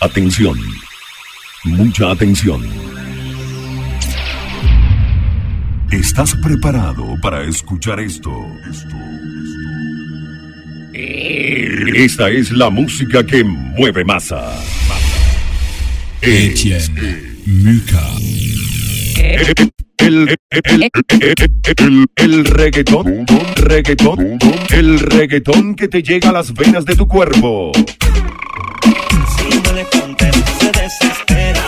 Atención. Mucha atención. ¿Estás preparado para escuchar esto? Esto, esto. Esta es la música que mueve masa. Etienne Muka. El, el, el, el, reggaetón, reggaetón, el reggaetón que te llega a las venas de tu cuerpo se desespera.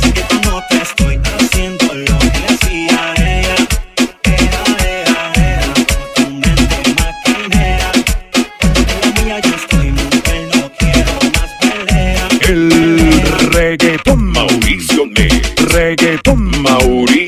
Sé que con otra estoy haciendo lo que le hacía a ella. Era, era, era, tu mente maquinera. La mía yo estoy mujer, no quiero más pelea. El reggaetón Mauricio me. Reggaetón Mauricio.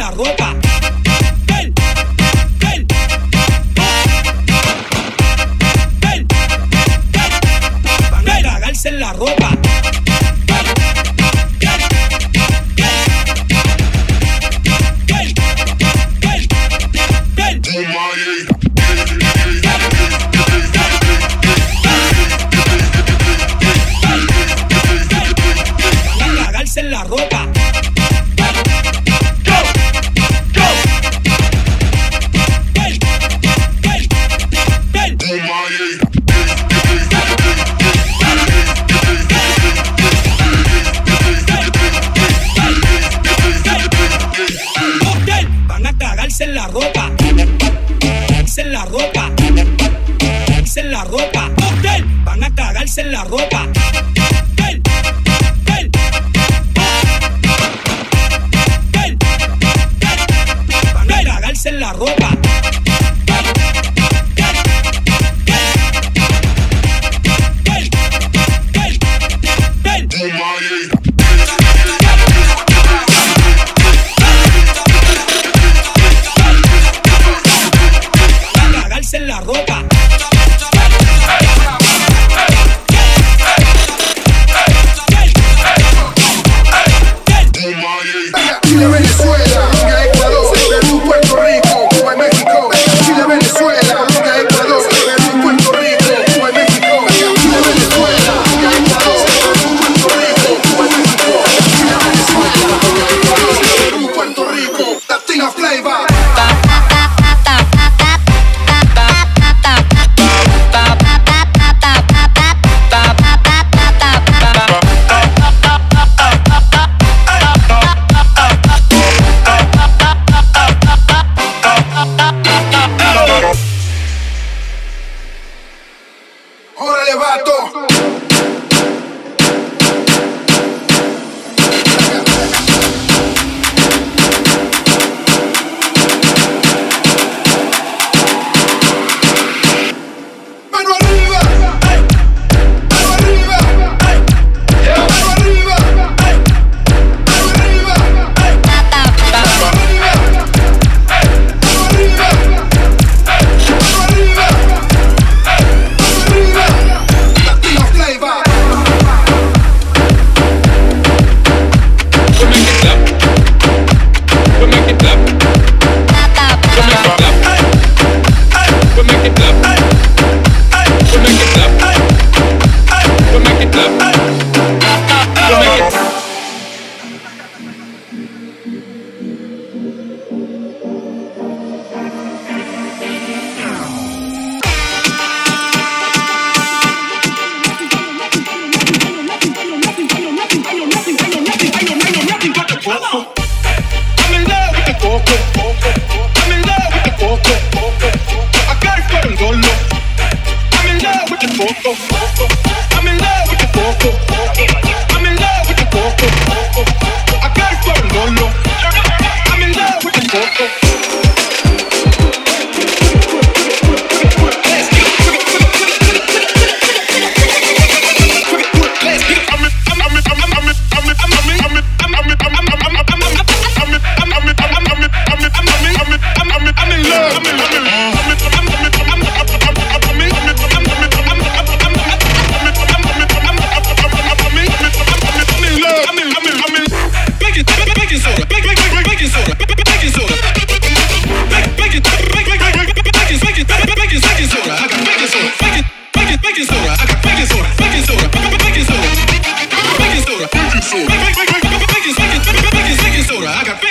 la ropa.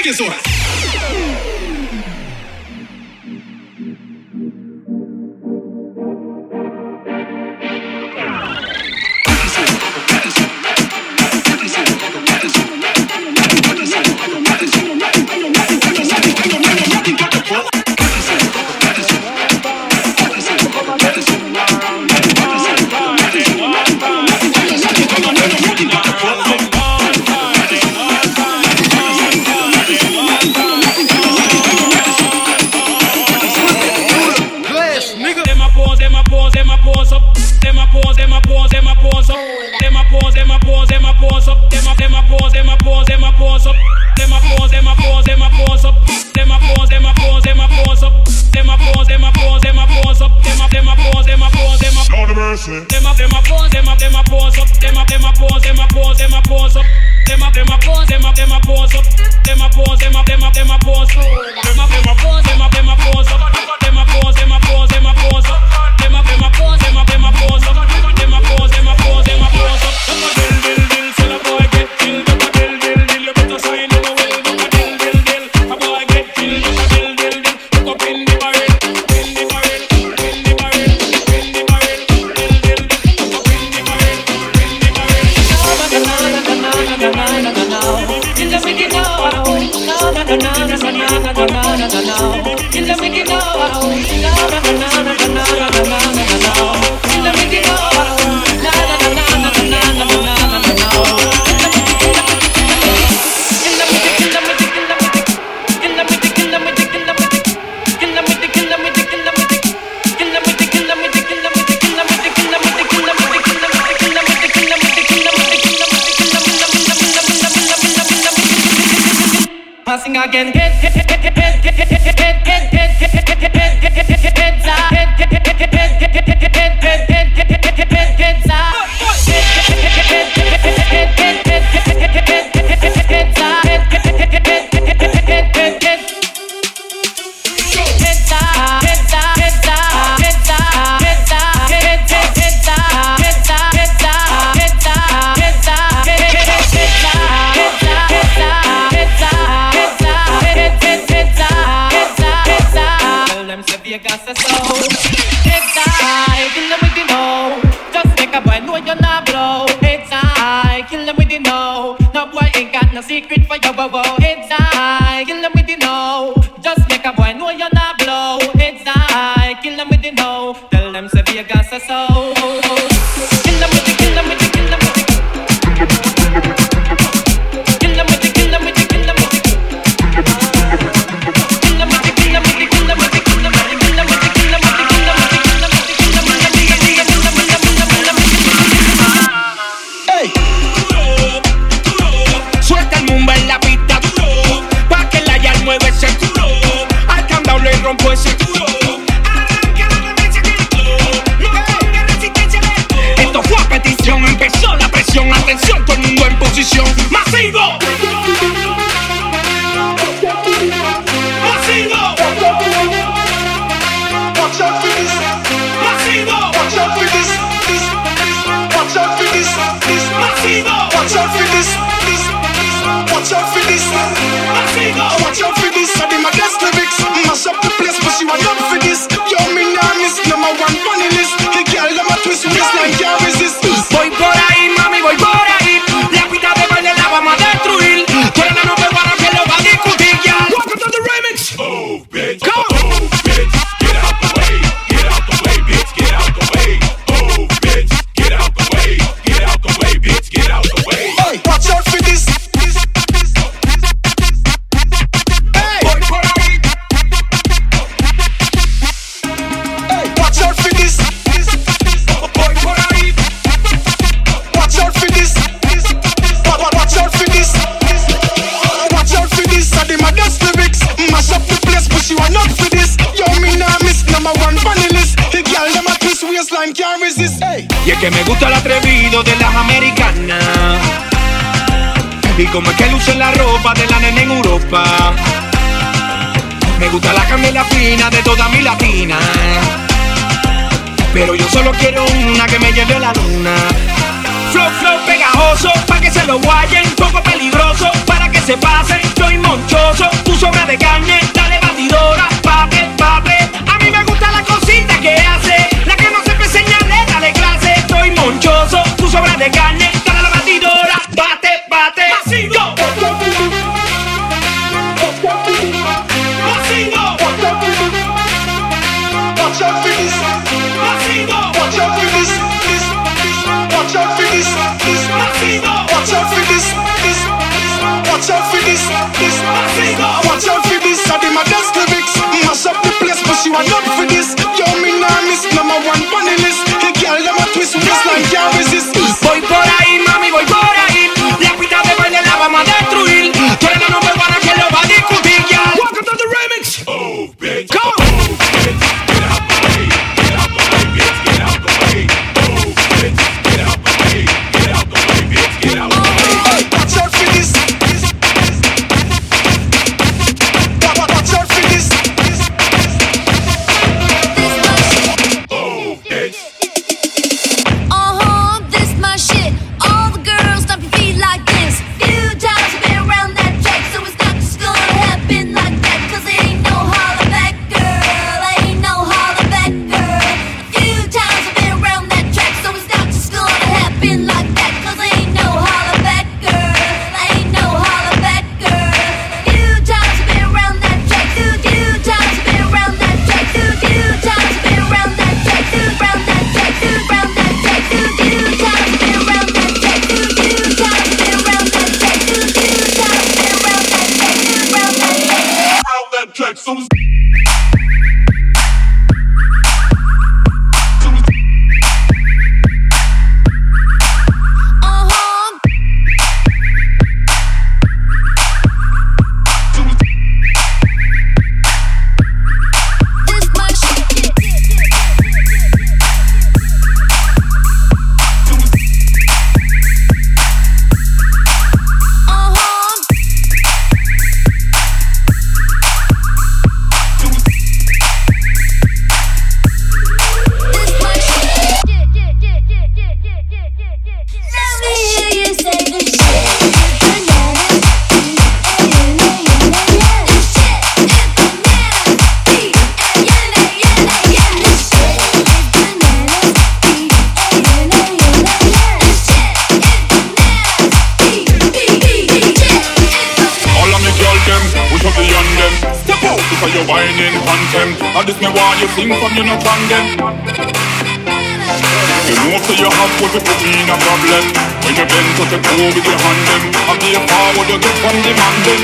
despegues. Watch out for this. Watch out for this. I did my best lyrics. Mash up the place, but you are not for this. Y es que me gusta el atrevido de las americanas. Y como es que luce la ropa de la nena en Europa. Me gusta la candela fina de toda mi latina. Pero yo solo quiero una que me lleve a la luna. Flow, flow pegajoso, pa' que se lo guayen. Poco peligroso, para que se pasen. Soy monchoso, tu sobra de carne. Dale batidora, pate, pate. Monchoso, tu sobra de carne. Dale a la batidora, bate, bate. Go. Masingo. Watch out for this. Masingo. Watch out for this. This. This. Watch out for this. This. Masingo. Watch out for this. This. Watch out for this. This. Masingo. Watch out for this. I did my best lyrics. Mash up the place, but you are not for this. Yo, me your hand them, I a forward you get from the man them.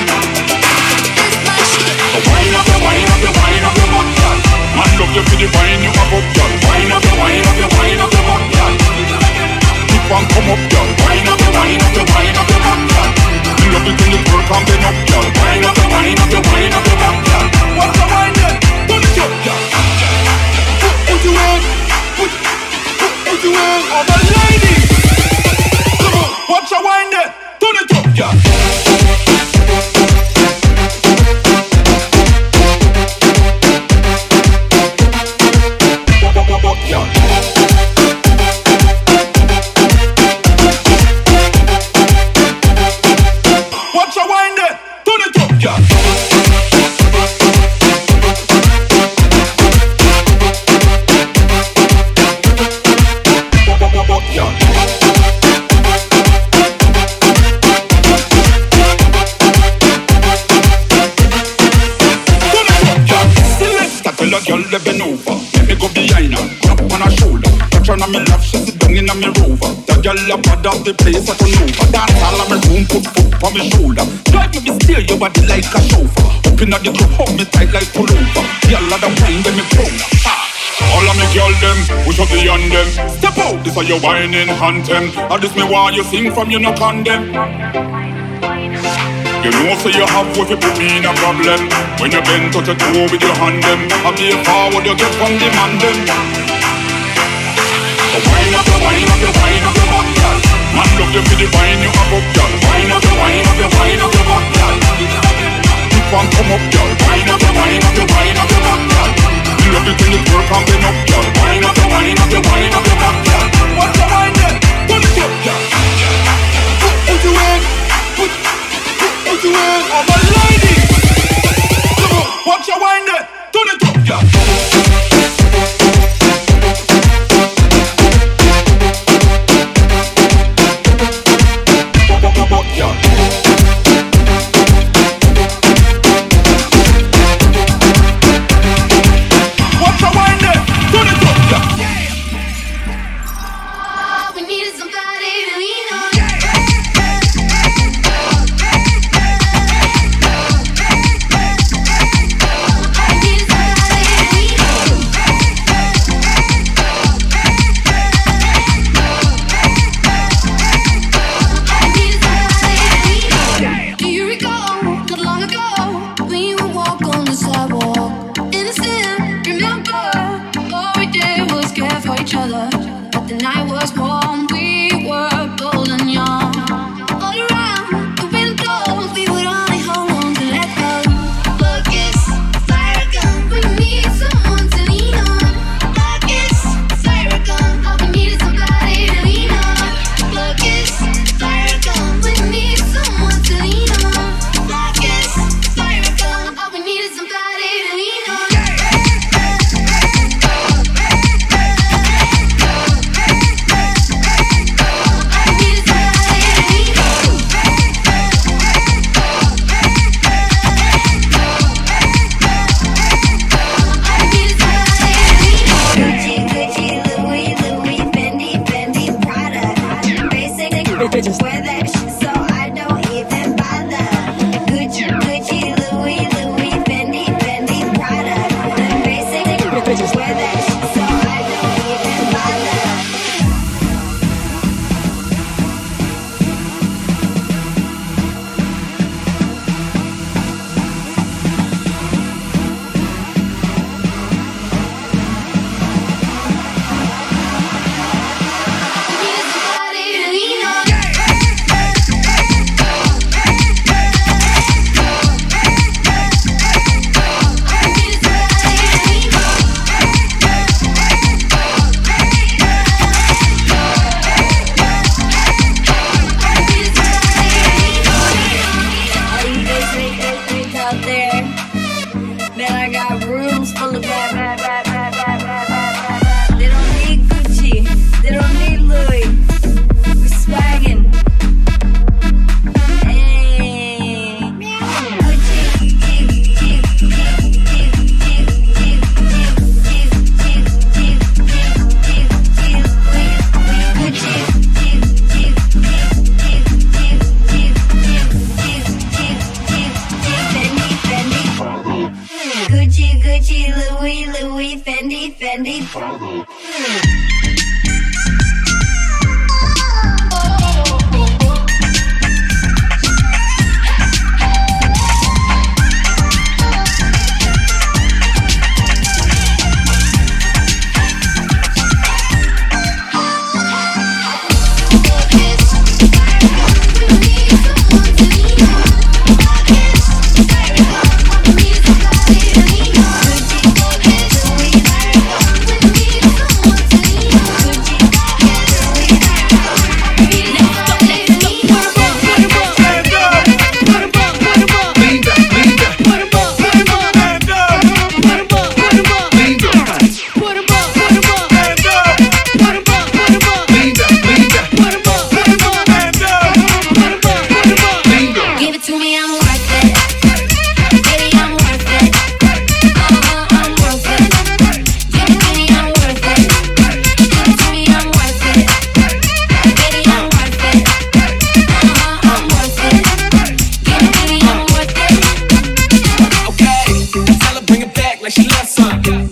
So wine up your wine up your wine up your girl. Man love you for the wine you have up, girl. Wine up your wine up your wine up your girl. Keep on come up, girl. Wine up your wine up your wine up your girl. You love you work and bend up, girl. Wine up your wine up your wine up your girl. What's the wine then? Pull it up, girl. Put, put you. Put, put, put you in. All the ladies. Watch your wine then. Turn it up, girl. Watch girl, I'm bad off the place, I can move. know. That's all of my room, put foot on my shoulder. Drive me, me steer your body like a chauffeur. Up in the club, hold me tight like pullover. Girl, I don't mind when me prone. All of me girl them, push up the on them Step out, this are your whining them. All this me why you sing from, you no condemn you know so you have what you put me in a problem When you bend touch a toe with your hand them I be a forward you get from demand, them So wind up, you wind up, you wind up Man you the you up, girl. Wine up wine up wine up girl. Come up, girl. Wine up wine up wine up girl. You up, girl. Wine up wine up wine up girl. Wine it up, girl. Put your put, put your lady. Watch your wine. Turn it up, girl. Yeah.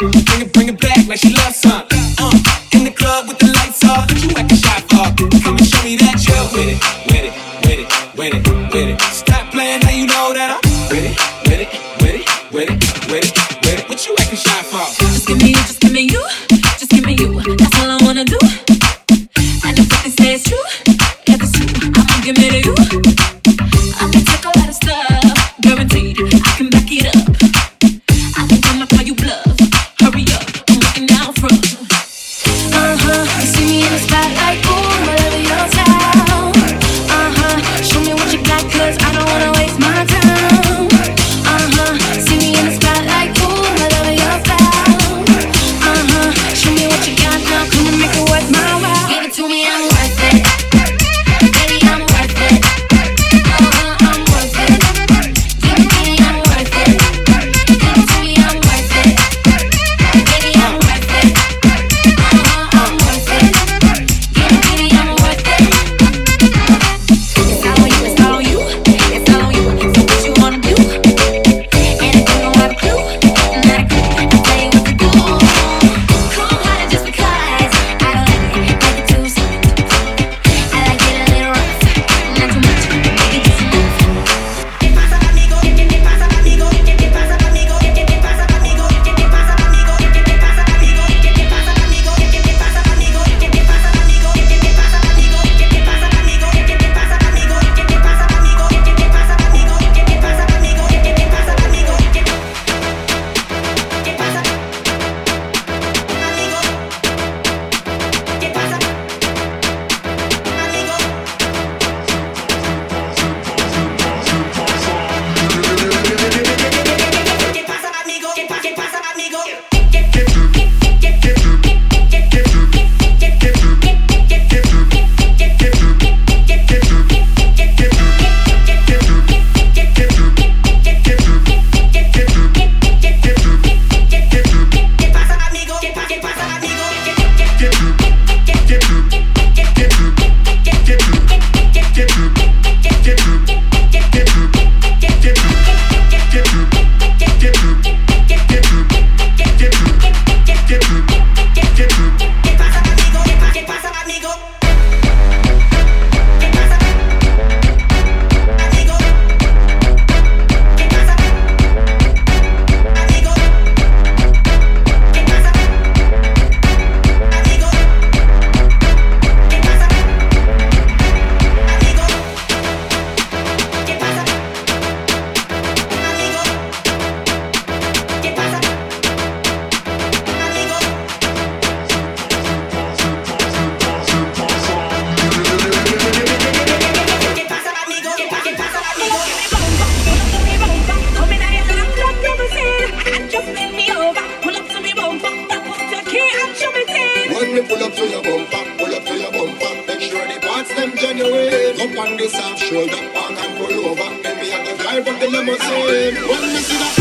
Drive up the limousine. When me see that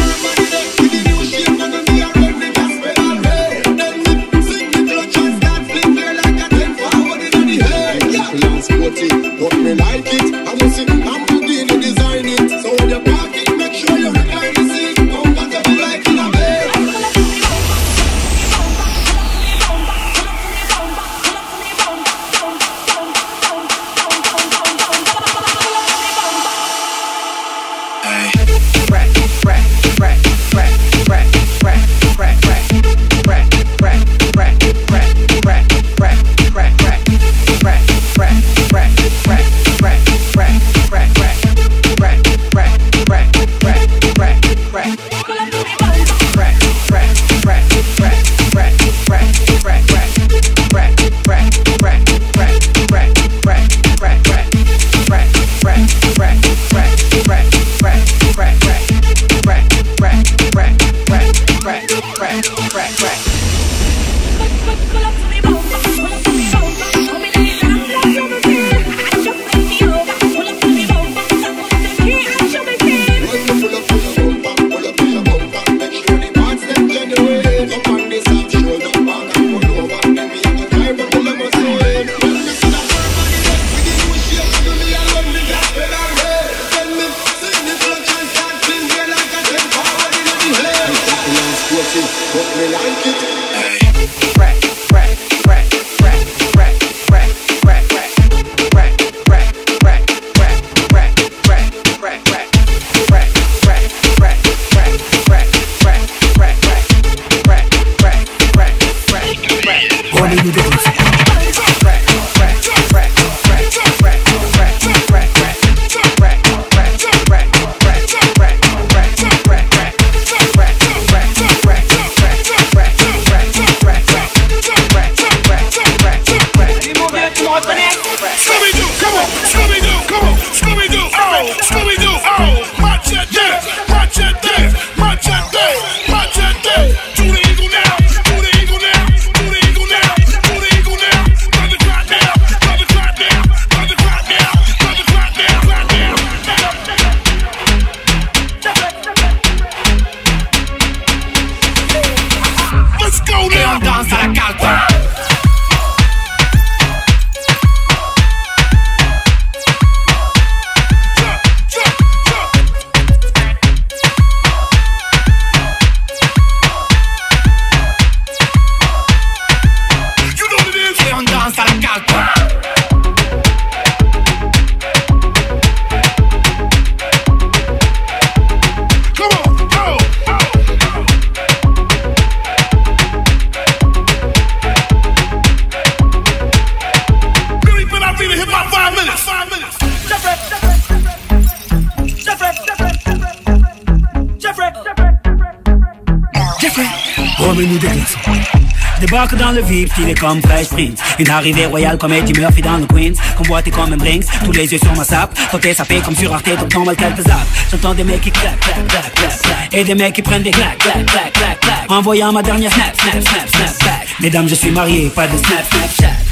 Dans le VIP, stylé comme Fresh Prince. Une arrivée royale comme Eddie Murphy dans le Queens. Convoité comme un Brinks, tous les yeux sur ma sape Côté sapé comme sur Arte, donc normal quelques zappes J'entends des mecs qui claquent, claquent, claquent, claquent, claquent. Et des mecs qui prennent des claques, claques, claques, claques, claques Envoyant ma dernière snap, snap, snap, snap, back Mesdames, je suis marié, pas de snap, snapchat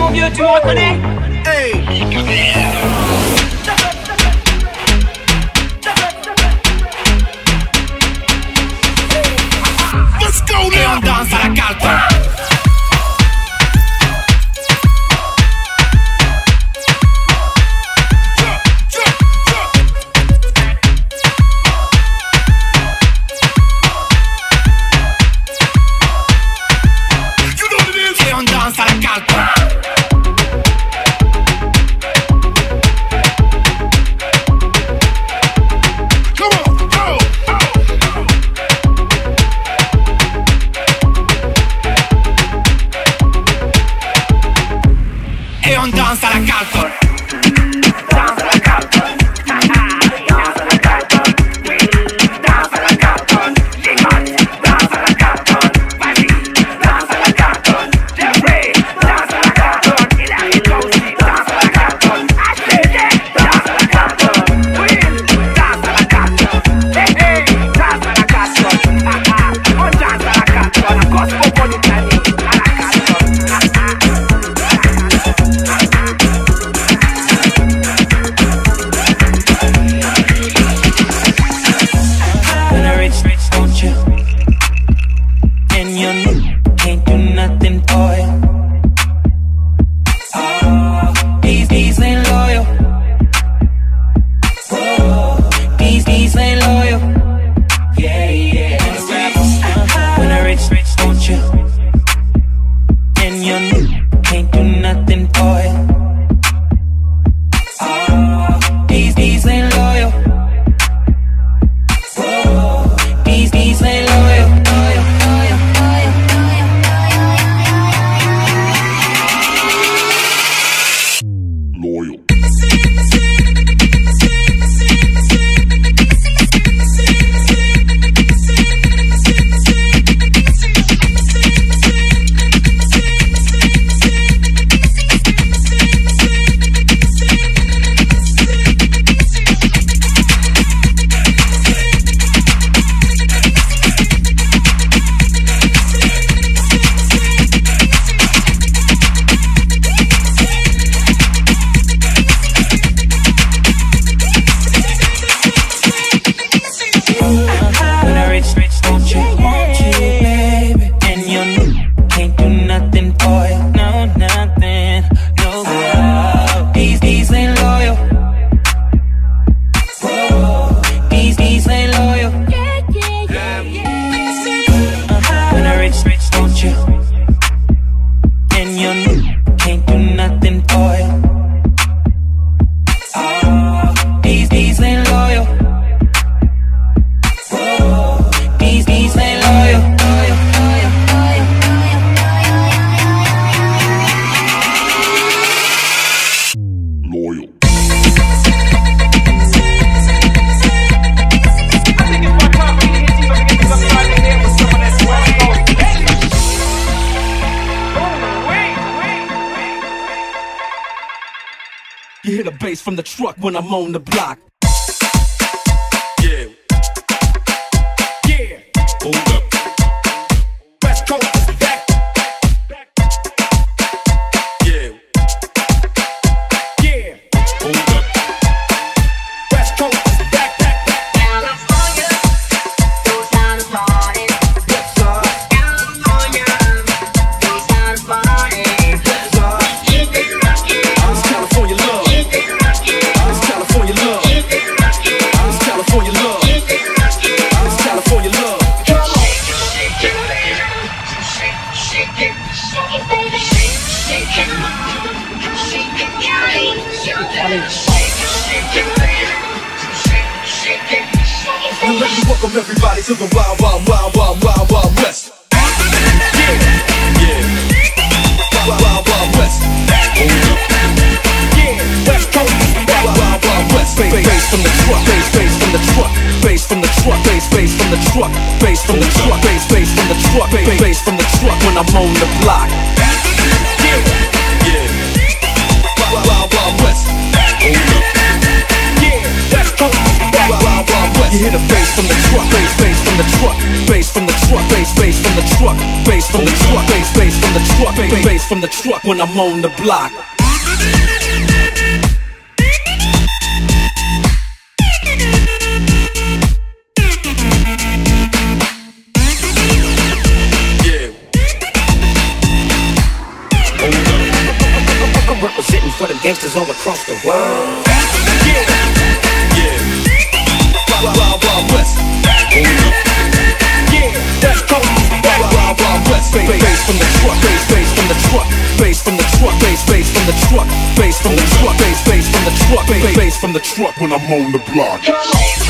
mon vieux, tu me reconnais Let's go Et on now. danse à la You hear the bass from the truck when I'm on the block. I'm on the block. Yeah. Representing for the gangsters all across the world. truck when I'm on the block.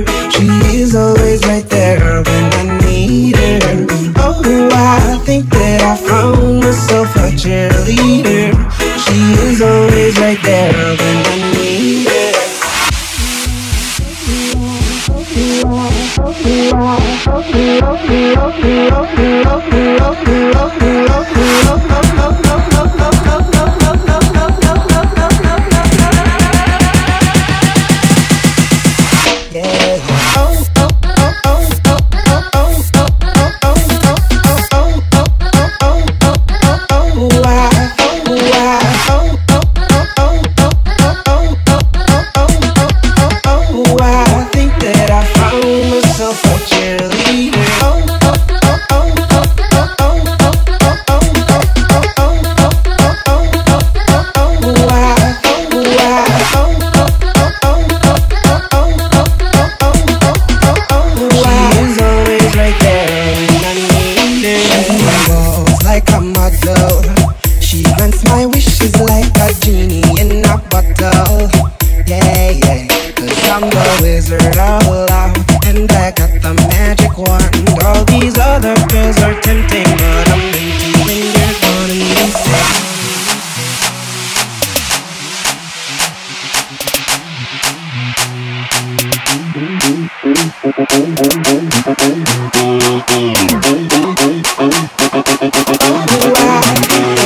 I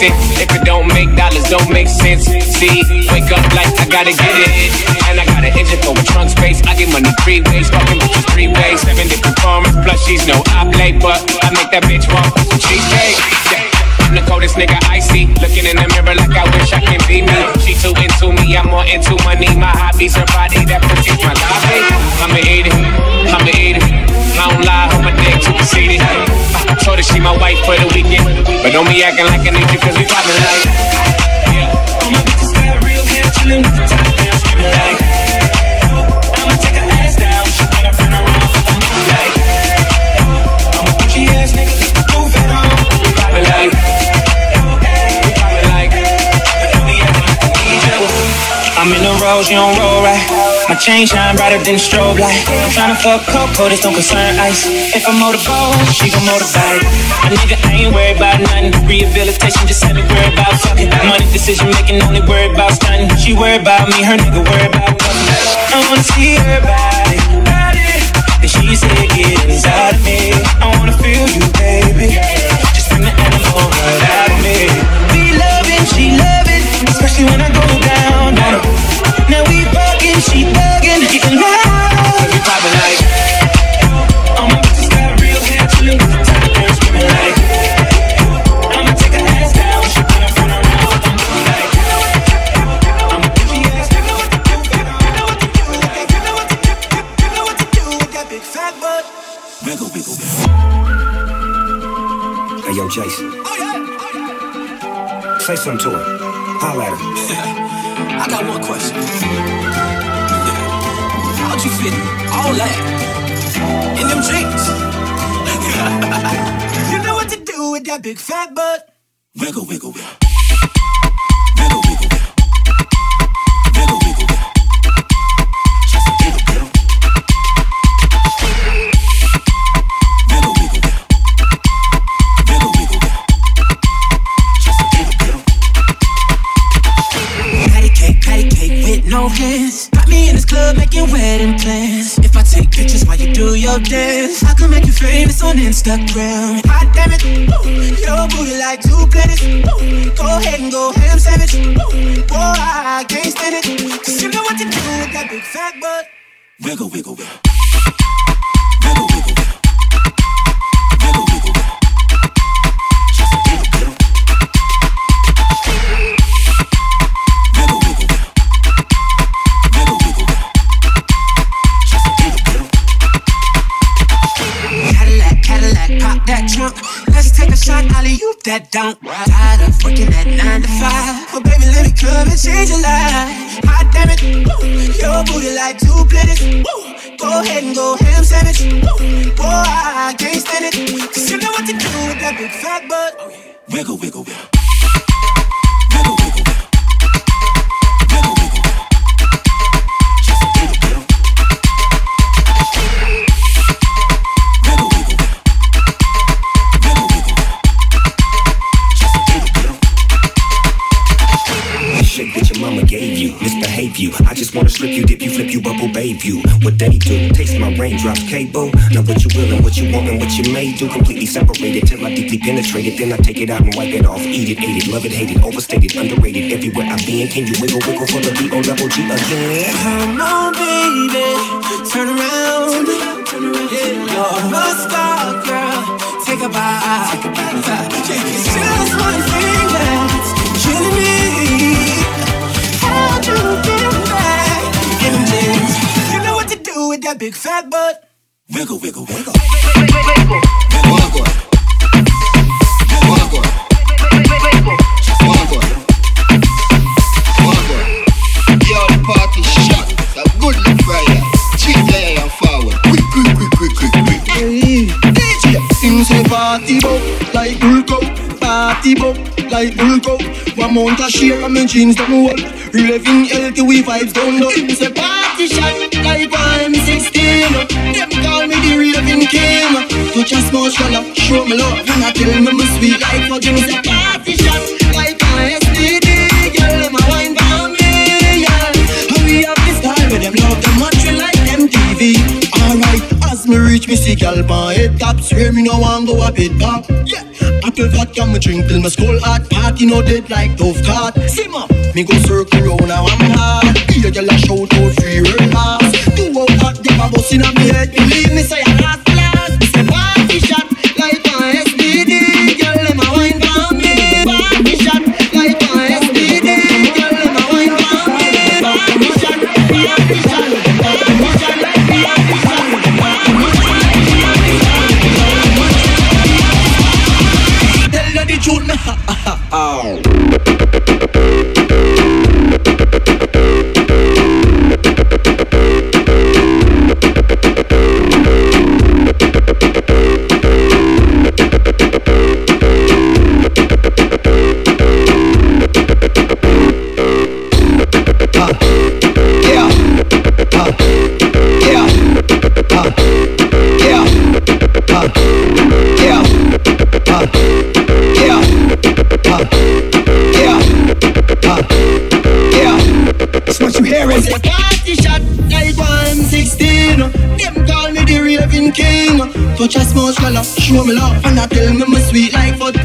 missing. If it don't make dollars, don't make sense. See, wake up like I gotta get it. And I got an engine for a trunk space. I get money three ways, fucking bitches three ways. Seven different farmers, plus she's no oblate, but I make that bitch with some cheesecake. Yeah. I'm the coldest nigga icy. Looking in the mirror like I wish I can be me. She too into me, I'm more into money. My hobbies, her body, that pussy's my lobby. I'ma eat it, I'ma eat it. I don't lie, on my dick too conceited. I told her she my wife for the weekend, but don't be acting like I need you cause we poppin' like. Yeah, all my bitches got real hair, chillin' with the top down, screamin' like. Goes, you don't roll right. My chain shine brighter than the strobe light. I'm tryna fuck Coco, this don't concern ice. If I'm motorboat, she gon' motorbike. A nigga I ain't worried about nothing. Rehabilitation just had me worried about fucking. Money decision making, only worried about stunning. She worried about me, her nigga worried about nothing. I wanna see her body. body. And she said, get inside of me. I wanna feel you, baby. Just bring the animal right out of me. We loving, she loving, especially when I go down. Now we fucking, she bugging, getting loud. We popping like. All my bitches got real hair, chillin' with the top down, screaming like. I'ma take her ass down, she put her front around. I'm looking like. I'm a bitchy ass nigga, what to do? You what to do. You what to do, you know what to do with that big fat butt. Wiggle, wiggle, wiggle. Hey, yo, Jason. Oh, oh, Say something to her. Holla at her. I got one question. How'd you fit all that in them jeans? You know what to do with that big fat butt. Wiggle, wiggle, wiggle. Your I can make you famous on Instagram. Hot damn it, your booty like two planets. Go ahead and go ham sandwich. Ooh, boy, I can't stand it. Cause you know what to do with that big fat butt. Wiggle, wiggle, wiggle. That don't. Tired of working at nine to five. Oh, baby, let me come and change your life. Hot damn it, ooh, your booty like two planets. Go ahead and go ham sandwich. Ooh, boy, I can't stand it. Cause you know what to do with that big fat butt. Oh, wiggle, wiggle, wiggle. What they do, taste my raindrops, cable. Now what you will and what you want and what you may do. Completely separated till I deeply penetrate it. Then I take it out and wipe it off. Eat it, ate it, love it, hate it, overstated, underrated. Everywhere I've been, can you wiggle, wiggle for the B O double G again? Come on, baby, turn around. Yeah, you're a star, girl. Take a bite. It's just one big fat butt. Wiggle, wiggle, wiggle. Hey, DJ. Him say party bop like Hulk out. Party bop like Hulk out. One month a share and my jeans don't hold. Raving we vibes down low. Him say party shot like one M16. Them call me the raving king. Touch a small shallow, show me love. And I tell me me sweet like fucking. Me say party shot like one STD. Girl, them a wine for me, yeah. And we have this style where them love them much we like MTV. Alright, as me reach me see gal pan head top, swear me no want go a bit back. Yeah, apple vodka me drink till my skull hot. Party no dead like tough card. Simmer, me go circle round now I'm hard. Hear gal a shout out free world pass. Two hot, them a bust inna me head. Believe me say I show me love and I tell me my sweet life. foot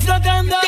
flotando.